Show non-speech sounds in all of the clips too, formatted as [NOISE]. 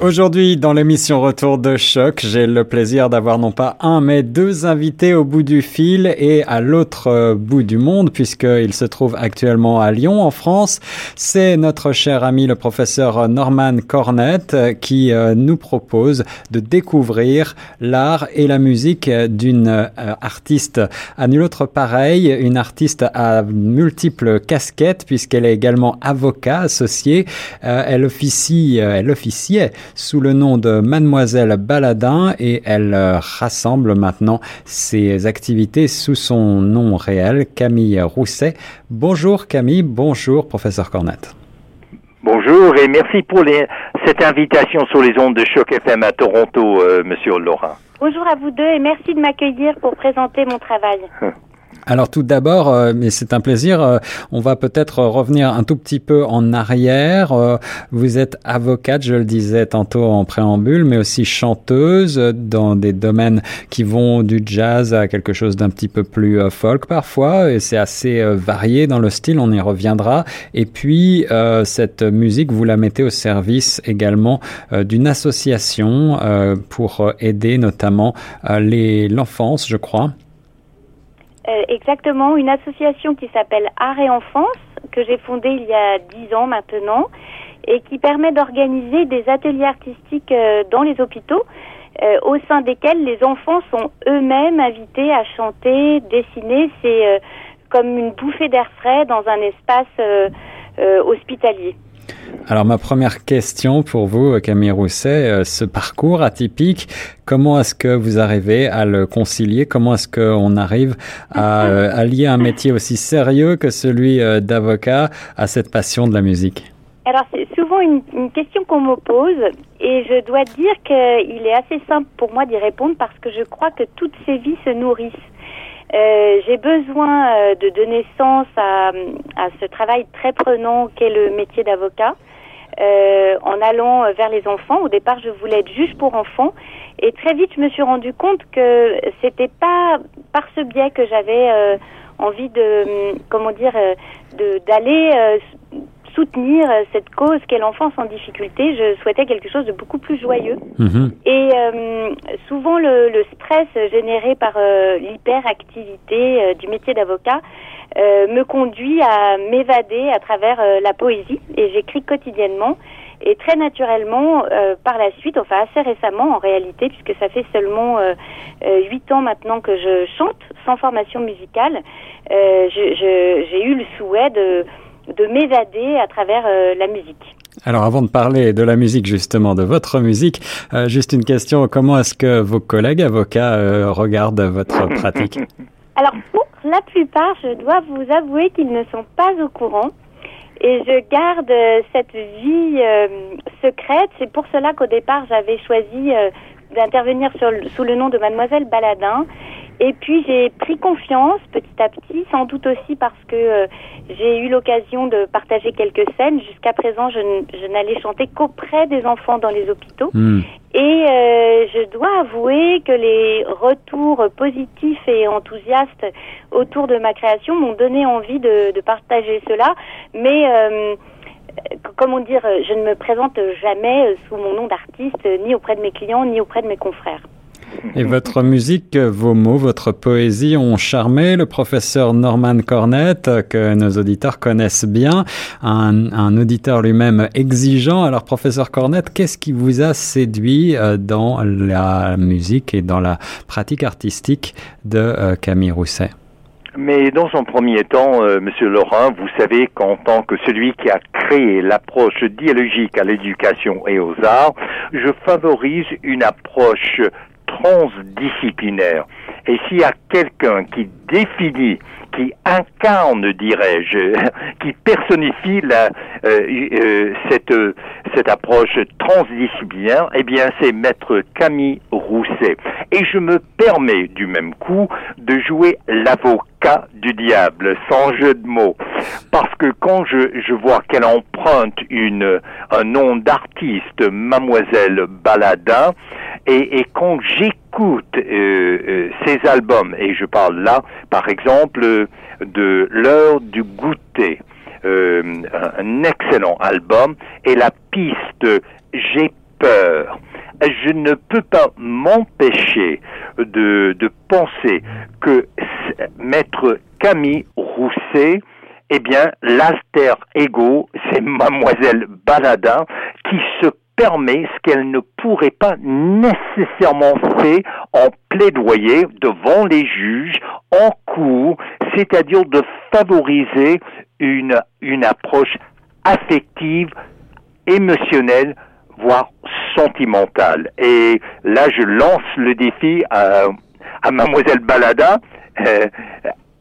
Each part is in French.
Aujourd'hui, dans l'émission Retour de choc, j'ai le plaisir d'avoir non pas un, mais deux invités au bout du fil et à l'autre euh, bout du monde, puisqu'ils se trouvent actuellement à Lyon, en France. C'est notre cher ami, le professeur Norman Cornette, qui euh, nous propose de découvrir l'art et la musique d'une euh, artiste à nul autre pareil, une artiste à multiples casquettes, puisqu'elle est également avocat associée. elle officie, elle officiait sous le nom de Mademoiselle Baladin et elle euh, rassemble maintenant ses activités sous son nom réel, Camille Rousset. Bonjour Camille, bonjour professeur Cornette. Bonjour et merci pour cette invitation sur les ondes de Choc FM à Toronto, euh, Monsieur Laurent. Bonjour à vous deux et merci de m'accueillir pour présenter mon travail. [LAUGHS] Alors tout d'abord, euh, mais c'est un plaisir, euh, on va peut-être revenir un tout petit peu en arrière. Euh, vous êtes avocate, je le disais tantôt en préambule, mais aussi chanteuse dans des domaines qui vont du jazz à quelque chose d'un petit peu plus folk parfois, et c'est assez varié dans le style, on y reviendra. Et puis cette musique, vous la mettez au service également d'une association pour aider notamment l'enfance, je crois. Euh, exactement, une association qui s'appelle Art et Enfance, que j'ai fondée il y a dix ans maintenant, et qui permet d'organiser des ateliers artistiques euh, dans les hôpitaux, euh, au sein desquels les enfants sont eux-mêmes invités à chanter, dessiner. C'est comme une bouffée d'air frais dans un espace hospitalier. Alors ma première question pour vous, Camille Rousset, euh, ce parcours atypique, comment est-ce que vous arrivez à le concilier? Comment est-ce qu'on arrive euh, à, lier un métier aussi sérieux que celui euh, d'avocat à cette passion de la musique? Alors c'est souvent une, question qu'on me pose et je dois dire qu'il est assez simple pour moi d'y répondre parce que je crois que toutes ces vies se nourrissent. J'ai besoin de donner sens à, à, ce travail très prenant qu'est le métier d'avocat. Euh, en allant vers les enfants. Au départ, je voulais être juge pour enfants. Et très vite, je me suis rendu compte que c'était pas par ce biais que j'avais euh, envie de, comment dire, euh, d'aller soutenir cette cause qu'est l'enfance en difficulté. Je souhaitais quelque chose de beaucoup plus joyeux. Mhm. Et souvent, le, le, stress généré par l'hyperactivité du métier d'avocat euh, me conduit à m'évader à travers euh, la poésie et j'écris quotidiennement et très naturellement euh, par la suite, enfin assez récemment en réalité, puisque ça fait seulement huit ans maintenant que je chante sans formation musicale, j'ai eu le souhait de, de m'évader à travers la musique. Alors avant de parler de la musique justement, de votre musique, juste une question, comment est-ce que vos collègues avocats regardent votre [LAUGHS] pratique? Alors pour la plupart, je dois vous avouer qu'ils ne sont pas au courant. Et je garde euh, cette vie euh, secrète. C'est pour cela qu'au départ, j'avais choisi euh, d'intervenir sous le nom de Mademoiselle Baladin. Et puis j'ai pris confiance petit à petit, sans doute aussi parce que j'ai eu l'occasion de partager quelques scènes. Jusqu'à présent, je, n'allais chanter qu'auprès des enfants dans les hôpitaux. Hmm. Et euh, je dois avouer que les retours positifs et enthousiastes autour de ma création m'ont donné envie de, de, partager cela. Mais euh, comment dire, je ne me présente jamais sous mon nom d'artiste, ni auprès de mes clients, ni auprès de mes confrères. Et votre musique, vos mots, votre poésie ont charmé le professeur Norman Cornette, que nos auditeurs connaissent bien, un, un auditeur lui-même exigeant. Alors, professeur Cornette, qu'est-ce qui vous a séduit euh, dans la musique et dans la pratique artistique de euh, Camille Rousset? Mais dans son premier temps, euh, Monsieur Laurent, vous savez qu'en tant que celui qui a créé l'approche dialogique à l'éducation et aux arts, je favorise une approche transdisciplinaire. Et s'il y a quelqu'un qui définit, qui incarne, dirais-je, [LAUGHS] qui personnifie euh, euh, cette, cette approche transdisciplinaire, eh bien, c'est Maître Camille Rousset. Et je me permets du même coup de jouer l'avocat du diable, sans jeu de mots. Parce que quand je, vois qu'elle emprunte une, un nom d'artiste, Mademoiselle Baladin, et, quand j'écoute euh, euh, ces albums, et je parle là, par exemple, de l'heure du goûter, euh, un excellent album, et la piste J'ai peur. Je ne peux pas m'empêcher de, de penser que maître Camille Rousset, eh bien, l'alter ego, c'est mademoiselle Baladin qui se permet ce qu'elle ne pourrait pas nécessairement faire en plaidoyer devant les juges, en cours, c'est-à-dire de favoriser une, approche affective, émotionnelle, voire sentimentale. Et là, je lance le défi à, mademoiselle Balada, euh,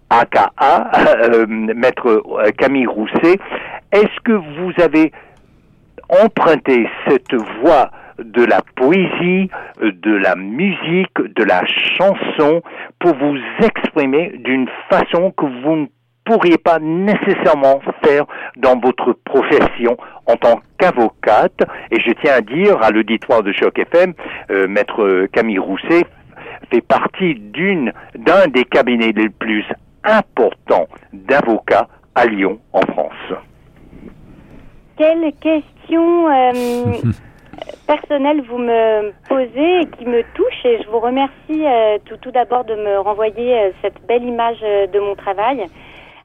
aka euh, maître Camille Rousset. Est-ce que vous avez emprunter cette voix de la poésie, de la musique, de la chanson pour vous exprimer d'une façon que vous ne pourriez pas nécessairement faire dans votre profession en tant qu'avocate. Et je tiens à dire à l'auditoire de Choc FM, euh, maître Camille Rousset fait partie d'une d'un des cabinets les plus importants d'avocats à Lyon en France. Quelle question euh, [LAUGHS] personnelle vous me posez et qui me touche et je vous remercie euh, tout, d'abord de me renvoyer euh, cette belle image de mon travail.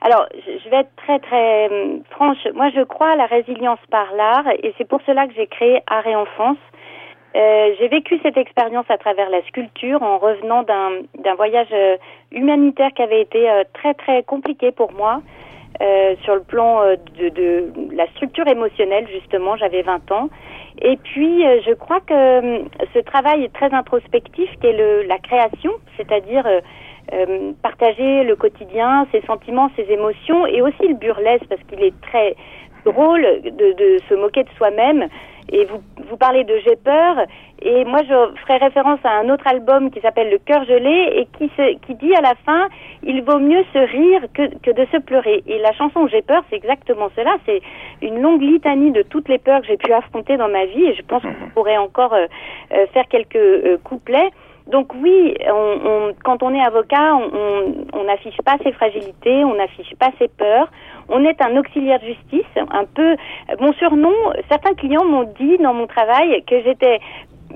Alors, je vais être très très franche. Moi, je crois à la résilience par l'art et c'est pour cela que j'ai créé Art et Enfance. j'ai vécu cette expérience à travers la sculpture en revenant d'un voyage humanitaire qui avait été très très compliqué pour moi. Euh, sur le plan euh, de, de, la structure émotionnelle, justement, j'avais 20 ans. Et puis, euh, je crois que ce travail très introspectif, qui est la création, c'est-à-dire partager le quotidien, ses sentiments, ses émotions, et aussi le burlesque, parce qu'il est très drôle de, de se moquer de soi-même et vous, vous parlez de J'ai peur, et moi je ferai référence à un autre album qui s'appelle Le cœur gelé, et qui, se, qui dit à la fin, il vaut mieux se rire que, que de se pleurer. Et la chanson J'ai peur, c'est exactement cela, c'est une longue litanie de toutes les peurs que j'ai pu affronter dans ma vie, et je pense qu'on mhm. pourrait encore euh, euh, faire quelques euh, couplets. Donc oui, on, on, quand on est avocat, on n'affiche pas ses fragilités, on n'affiche pas ses peurs. On est un auxiliaire de justice, un peu. Mon surnom, certains clients m'ont dit dans mon travail que j'étais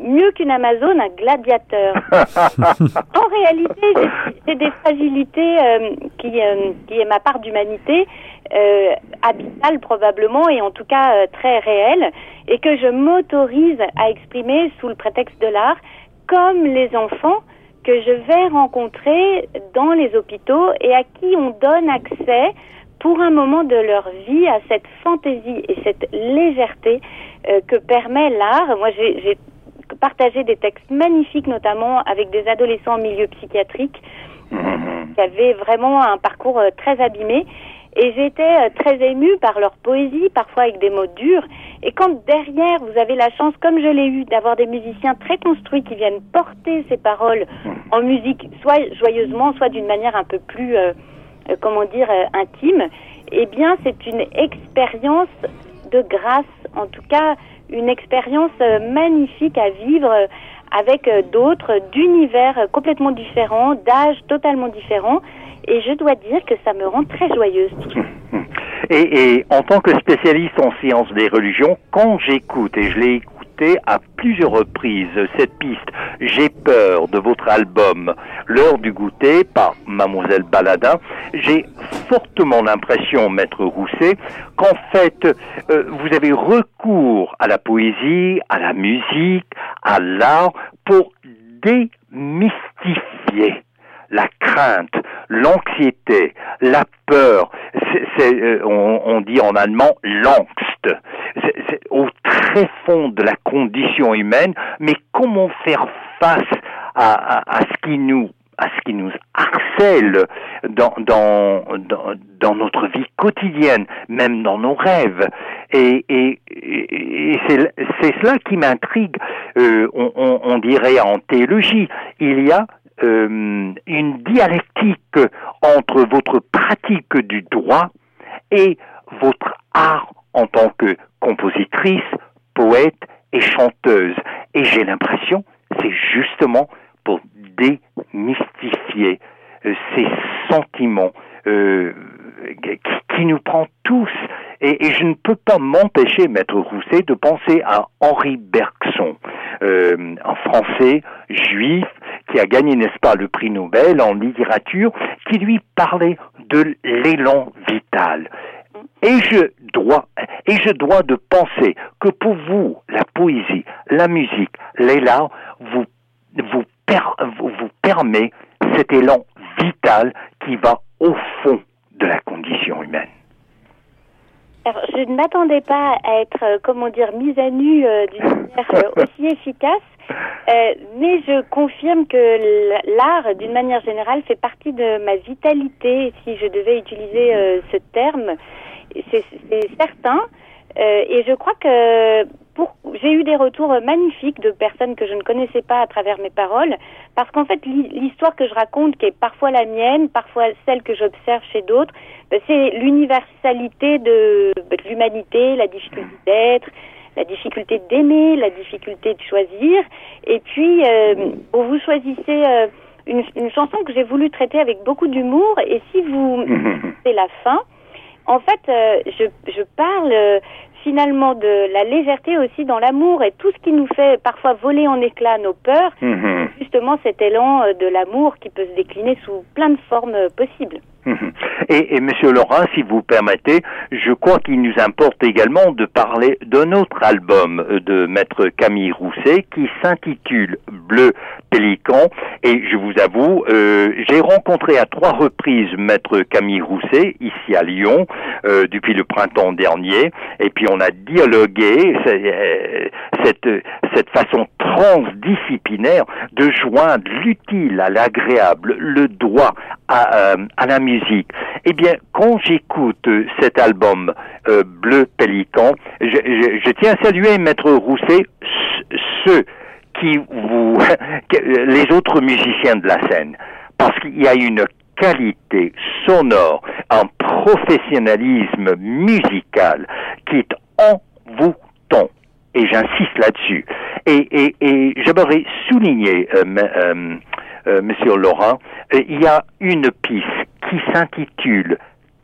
mieux qu'une Amazon, un gladiateur. [LAUGHS] en réalité, j'ai des fragilités euh, qui, euh, qui est ma part d'humanité, euh, habitale probablement, et en tout cas euh, très réelle, et que je m'autorise à exprimer sous le prétexte de l'art comme les enfants que je vais rencontrer dans les hôpitaux et à qui on donne accès pour un moment de leur vie à cette fantaisie et cette légèreté euh, que permet l'art. Moi, j'ai partagé des textes magnifiques, notamment avec des adolescents en milieu psychiatrique, mmh. qui avaient vraiment un parcours euh, très abîmé. Et j'étais euh, très émue par leur poésie, parfois avec des mots durs. Et quand derrière, vous avez la chance, comme je l'ai eu, d'avoir des musiciens très construits qui viennent porter ces paroles en musique, soit joyeusement, soit d'une manière un peu plus, euh, comment dire, intime, eh bien, c'est une expérience de grâce, en tout cas, une expérience magnifique à vivre avec d'autres, d'univers complètement différents, d'âges totalement différents. Et je dois dire que ça me rend très joyeuse. [LAUGHS] Et, et en tant que spécialiste en sciences des religions, quand j'écoute, et je l'ai écouté à plusieurs reprises, cette piste. J'ai peur de votre album L'heure du goûter par Mademoiselle Baladin, j'ai fortement l'impression, Maître Rousset, qu'en fait, euh, vous avez recours à la poésie, à la musique, à l'art pour démystifier la crainte, l'anxiété, la peur, c'est, euh, on, dit en allemand l'angst, c'est, au très fond de la condition humaine, mais comment faire face à, à, ce qui nous à ce qui nous harcèle dans, dans, dans, notre vie quotidienne, même dans nos rêves. Et, et, c'est cela qui m'intrigue, euh, on, on, dirait en théologie. Il y a euh, une dialectique entre votre pratique du droit et votre art en tant que compositrice, poète et chanteuse. Et j'ai l'impression, c'est justement pour démystifier euh, ces sentiments euh, qui, nous prend tous. Et, je ne peux pas m'empêcher, Maître Rousset, de penser à Henri Bergson, un Français juif qui a gagné, n'est-ce pas, le prix Nobel en littérature, qui lui parlait de l'élan vital. Et je dois, et je dois de penser que pour vous, la poésie, la musique, l'élan vous, vous, vous permet cet élan vital qui va au fond de la condition humaine. Alors, je ne m'attendais pas à être, euh, comment dire, mise à nu euh, d'une [LAUGHS] manière euh, aussi efficace, mais je confirme que l'art, d'une manière générale, fait partie de ma vitalité, si je devais utiliser ce terme. C'est certain. et je crois que j'ai eu des retours magnifiques de personnes que je ne connaissais pas à travers mes paroles, parce qu'en fait, l'histoire que je raconte, qui est parfois la mienne, parfois celle que j'observe chez d'autres, ben, c'est l'universalité de, ben, de l'humanité, la difficulté d'être, la difficulté d'aimer, la difficulté de choisir. Et puis, euh, vous choisissez euh, une, une, chanson que j'ai voulu traiter avec beaucoup d'humour. Et si vous, [LAUGHS] c'est la fin. En fait, euh, je, je parle finalement de la légèreté aussi dans l'amour et tout ce qui nous fait parfois voler en éclats nos peurs, mhm. justement cet élan euh, de l'amour qui peut se décliner sous plein de formes euh, possibles. Mhm. Et, et Monsieur Laurent, si vous permettez, je crois qu'il nous importe également de parler d'un autre album de Maître Camille Rousset qui s'intitule Bleu Pélican. Et je vous avoue, euh, j'ai rencontré à trois reprises Maître Camille Rousset ici à Lyon euh, depuis le printemps dernier. Et puis on a dialogué euh, cette cette façon transdisciplinaire de joindre l'utile à l'agréable, le droit à, à la musique. Eh bien, quand j'écoute cet album euh, Bleu Pélican, je, tiens à saluer Maître Rousset, ceux qui vous, [LAUGHS] les autres musiciens de la scène, parce qu'il y a une qualité sonore, un professionnalisme musical qui est envoûtant. Et j'insiste là-dessus. Et, j'aimerais souligner, euh, euh, euh, Monsieur Laurent, il y a une piste qui s'intitule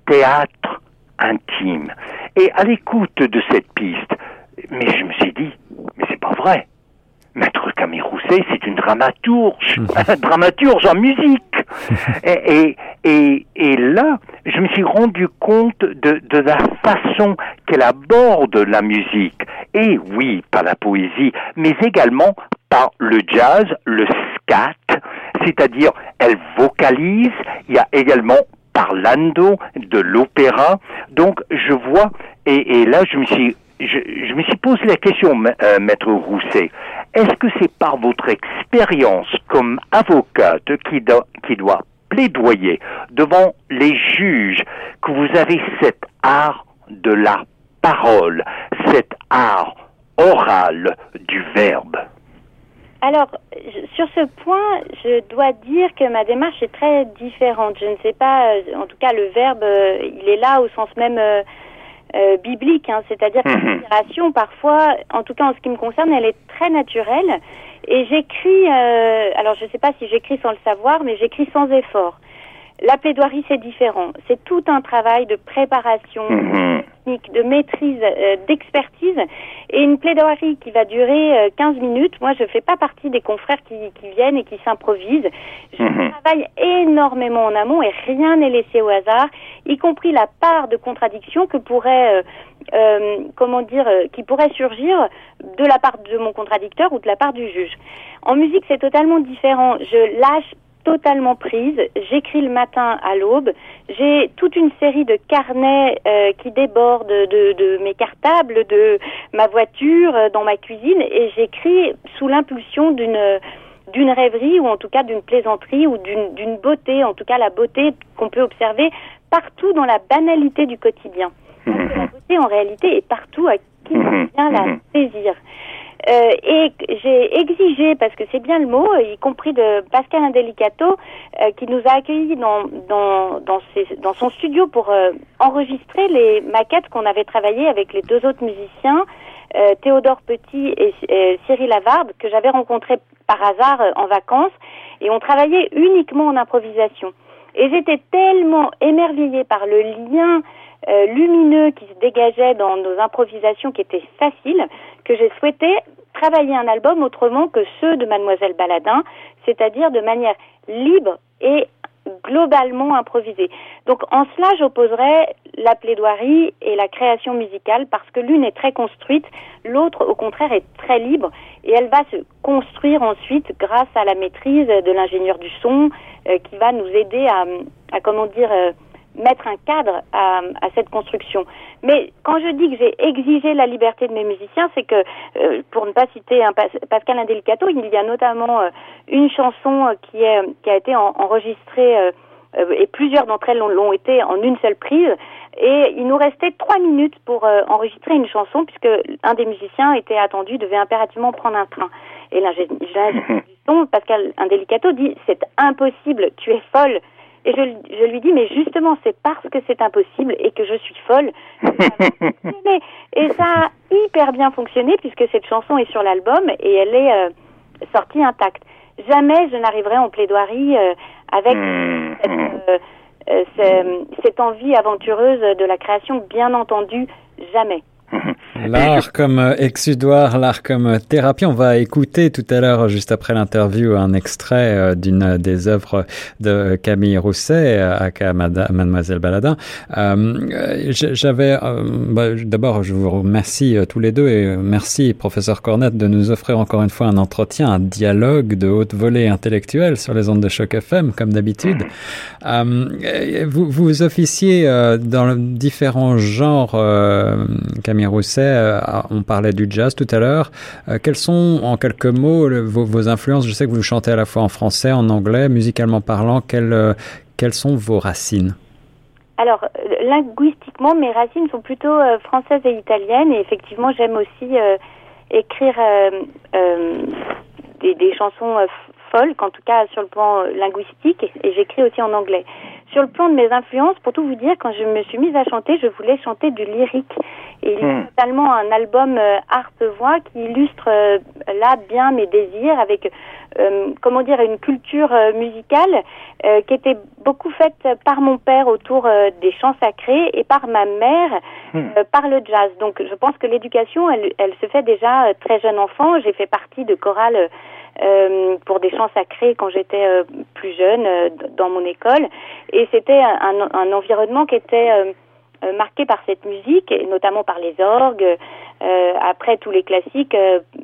Théâtre intime. Et à l'écoute de cette piste, mais je me suis dit, mais c'est pas vrai. Maître Camille Rousset, c'est une dramaturge, [LAUGHS] un dramaturge en musique. [LAUGHS] et, et, et, là, je me suis rendu compte de, de la façon qu'elle aborde la musique. Et oui, par la poésie, mais également par le jazz, le scat, c'est-à-dire elle vocalise, il y a également parlando de l'opéra. Donc je vois, et, là je me suis je, me suis posé la question, euh, maître Rousset, est-ce que c'est par votre expérience comme avocate qui, qui doit plaidoyer devant les juges que vous avez cet art de la parole, cet art oral du verbe? Alors, sur ce point, je dois dire que ma démarche est très différente. Je ne sais pas, euh, en tout cas, le verbe, euh, il est là au sens même euh, biblique, hein. c'est-à-dire que mhm. l'inspiration, parfois, en tout cas en ce qui me concerne, elle est très naturelle. Et j'écris, alors je ne sais pas si j'écris sans le savoir, mais j'écris sans effort. La plaidoirie, c'est différent. C'est tout un travail de préparation, mhm. de maîtrise, euh, d'expertise. Et une plaidoirie qui va durer 15 euh, minutes, moi, je ne fais pas partie des confrères qui, viennent et qui s'improvisent. Je mhm. travaille énormément en amont et rien n'est laissé au hasard, y compris la part de contradiction que pourrait, euh, comment dire, qui pourrait surgir de la part de mon contradicteur ou de la part du juge. En musique, c'est totalement différent. Je lâche totalement prise. J'écris le matin à l'aube. J'ai toute une série de carnets euh, qui débordent de, de, mes cartables, de ma voiture, euh, dans ma cuisine, et j'écris sous l'impulsion d'une d'une rêverie ou en tout cas d'une plaisanterie ou d'une beauté, en tout cas la beauté qu'on peut observer partout dans la banalité du quotidien. Parce que la beauté en réalité est partout à qui vient la saisir. Euh, et j'ai exigé, parce que c'est bien le mot, y compris de Pascal Indelicato, euh, qui nous a accueillis dans, dans, dans, ses, dans son studio pour euh, enregistrer les maquettes qu'on avait travaillées avec les deux autres musiciens, Théodore Petit et, et Cyril Lavarde, que j'avais rencontrés par hasard en vacances, et on travaillait uniquement en improvisation. Et j'étais tellement émerveillée par le lien euh, lumineux qui se dégageait dans nos improvisations qui étaient faciles que j'ai souhaité travailler un album autrement que ceux de Mademoiselle Baladin, c'est-à-dire de manière libre et globalement improvisée. Donc en cela, j'opposerais la plaidoirie et la création musicale parce que l'une est très construite, l'autre au contraire est très libre et elle va se construire ensuite grâce à la maîtrise de l'ingénieur du son euh, qui va nous aider à, à comment dire, euh, mettre un cadre à, à, cette construction. Mais quand je dis que j'ai exigé la liberté de mes musiciens, c'est que, euh, pour ne pas citer un Pascal Indelicato, il y a notamment euh, une chanson euh, qui, est, qui a été en, enregistrée, euh, et plusieurs d'entre elles l'ont été en une seule prise, et il nous restait trois minutes pour enregistrer une chanson, puisque un des musiciens était attendu, devait impérativement prendre un train. Et l'ingénieur [LAUGHS] du son, Pascal Indelicato, dit, c'est impossible, tu es folle, et je, je, lui dis, mais justement, c'est parce que c'est impossible et que je suis folle. [LAUGHS] et ça a hyper bien fonctionné puisque cette chanson est sur l'album et elle est euh, sortie intacte. Jamais je n'arriverai en plaidoirie euh, avec cette, euh, euh cette envie aventureuse de la création, bien entendu, jamais. L'art comme euh, exudoire, l'art comme euh, thérapie. On va écouter tout à l'heure, juste après l'interview, un extrait euh, d'une des œuvres de Camille Rousset, à Mademoiselle Baladin. Euh, J'avais, euh, bah, d'abord, je vous remercie tous les deux et merci, professeur Cornette, de nous offrir encore une fois un entretien, un dialogue de haute volée intellectuelle sur les ondes de choc FM, comme d'habitude. Euh, vous, vous officiez dans différents genres, Camille Rousset, euh, on parlait du jazz tout à l'heure. Euh, quels sont, en quelques mots, vos, influences? Je sais que vous chantez à la fois en français, en anglais, musicalement parlant. Quelles, euh, quelles sont vos racines? Alors, linguistiquement, mes racines sont plutôt françaises et italiennes. Et effectivement, j'aime aussi écrire des, des, chansons folk, en tout cas sur le plan linguistique. Et j'écris aussi en anglais. Sur le plan de mes influences, pour tout vous dire, quand je me suis mise à chanter, je voulais chanter du lyrique. Et il y a hmm. totalement un album euh, harpe-voix qui illustre euh, là bien mes désirs avec, euh, comment dire, une culture euh, musicale euh, qui était beaucoup faite par mon père autour euh, des chants sacrés et par ma mère hmm. par le jazz. Donc je pense que l'éducation, elle, elle se fait déjà très jeune enfant. J'ai fait partie de chorales euh, pour des chants sacrés quand j'étais euh, plus jeune euh, dans mon école. Et c'était un, un, environnement qui était marqué par cette musique, et notamment par les orgues, après tous les classiques,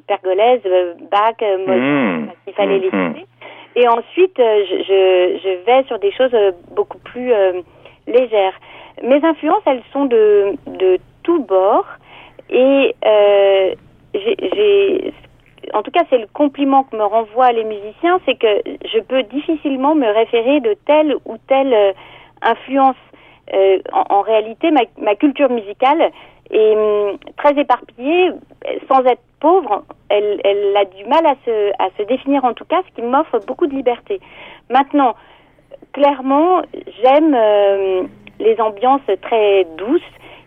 Pergolèse, Bach, Mozart, mmh. il fallait mmh. les citer. Et ensuite, je, je, vais sur des choses beaucoup plus légères. Mes influences, elles sont de, de tous bords. Et euh, j'ai en tout cas c'est le compliment que me renvoient les musiciens, c'est que je peux difficilement me référer de telle ou telle euh, influence. Euh, en, en, réalité, ma, ma, culture musicale est hum, très éparpillée, sans être pauvre, elle, elle, a du mal à se, à se définir en tout cas, ce qui m'offre beaucoup de liberté. Maintenant, clairement, j'aime euh, les ambiances très douces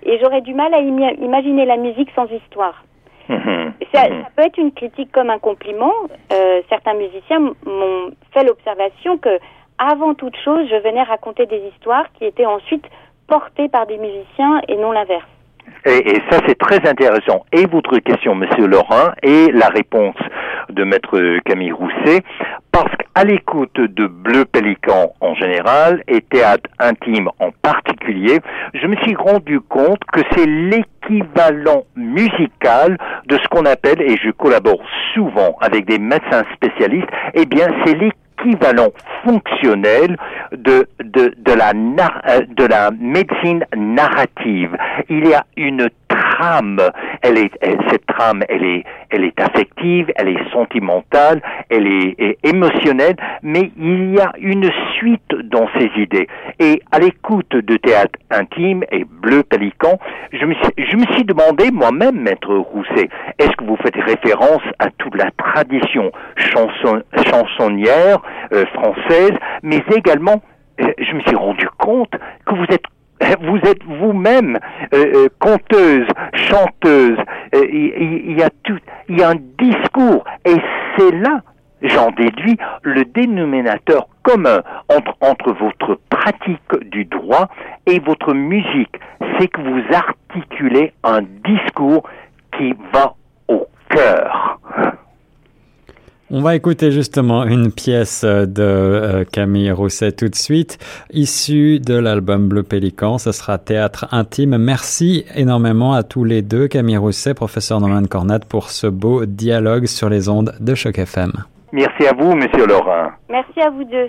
et j'aurais du mal à imaginer la musique sans histoire. Ça, mhm. ça, peut être une critique comme un compliment. Euh, certains musiciens m'ont fait l'observation que, avant toute chose, je venais raconter des histoires qui étaient ensuite portées par des musiciens et non l'inverse. Et, ça, c'est très intéressant. Et votre question, Monsieur Laurent, et la réponse de Maître Camille Rousset, parce qu'à l'écoute de Bleu Pélican en général et Théâtre Intime en particulier, je me suis rendu compte que c'est l'équivalent musical de ce qu'on appelle, et je collabore souvent avec des médecins spécialistes, eh bien c'est l'équivalent fonctionnel de, de, de, la, euh, de la médecine narrative. Il y a une elle est, cette trame, elle est, elle est affective, elle est sentimentale, elle est, émotionnelle, mais il y a une suite dans ces idées. Et à l'écoute de théâtre intime et Bleu Pélican, je me suis, demandé moi-même, maître Rousset, est-ce que vous faites référence à toute la tradition chanson, chansonnière euh, française, mais également euh, je me suis rendu compte que vous êtes [LAUGHS] vous êtes vous-même euh, euh, conteuse, chanteuse. Il y, a tout, il y a un discours, et c'est là, j'en déduis, le dénominateur commun entre, entre votre pratique du droit et votre musique, c'est que vous articulez un discours qui va au cœur. On va écouter justement une pièce de euh, Camille Rousset tout de suite, issue de l'album Bleu Pélican. Ce sera Théâtre intime. Merci énormément à tous les deux, Camille Rousset, professeur Norman Cornat, pour ce beau dialogue sur les ondes de Choc FM. Merci à vous, Monsieur Laurent. Merci à vous deux.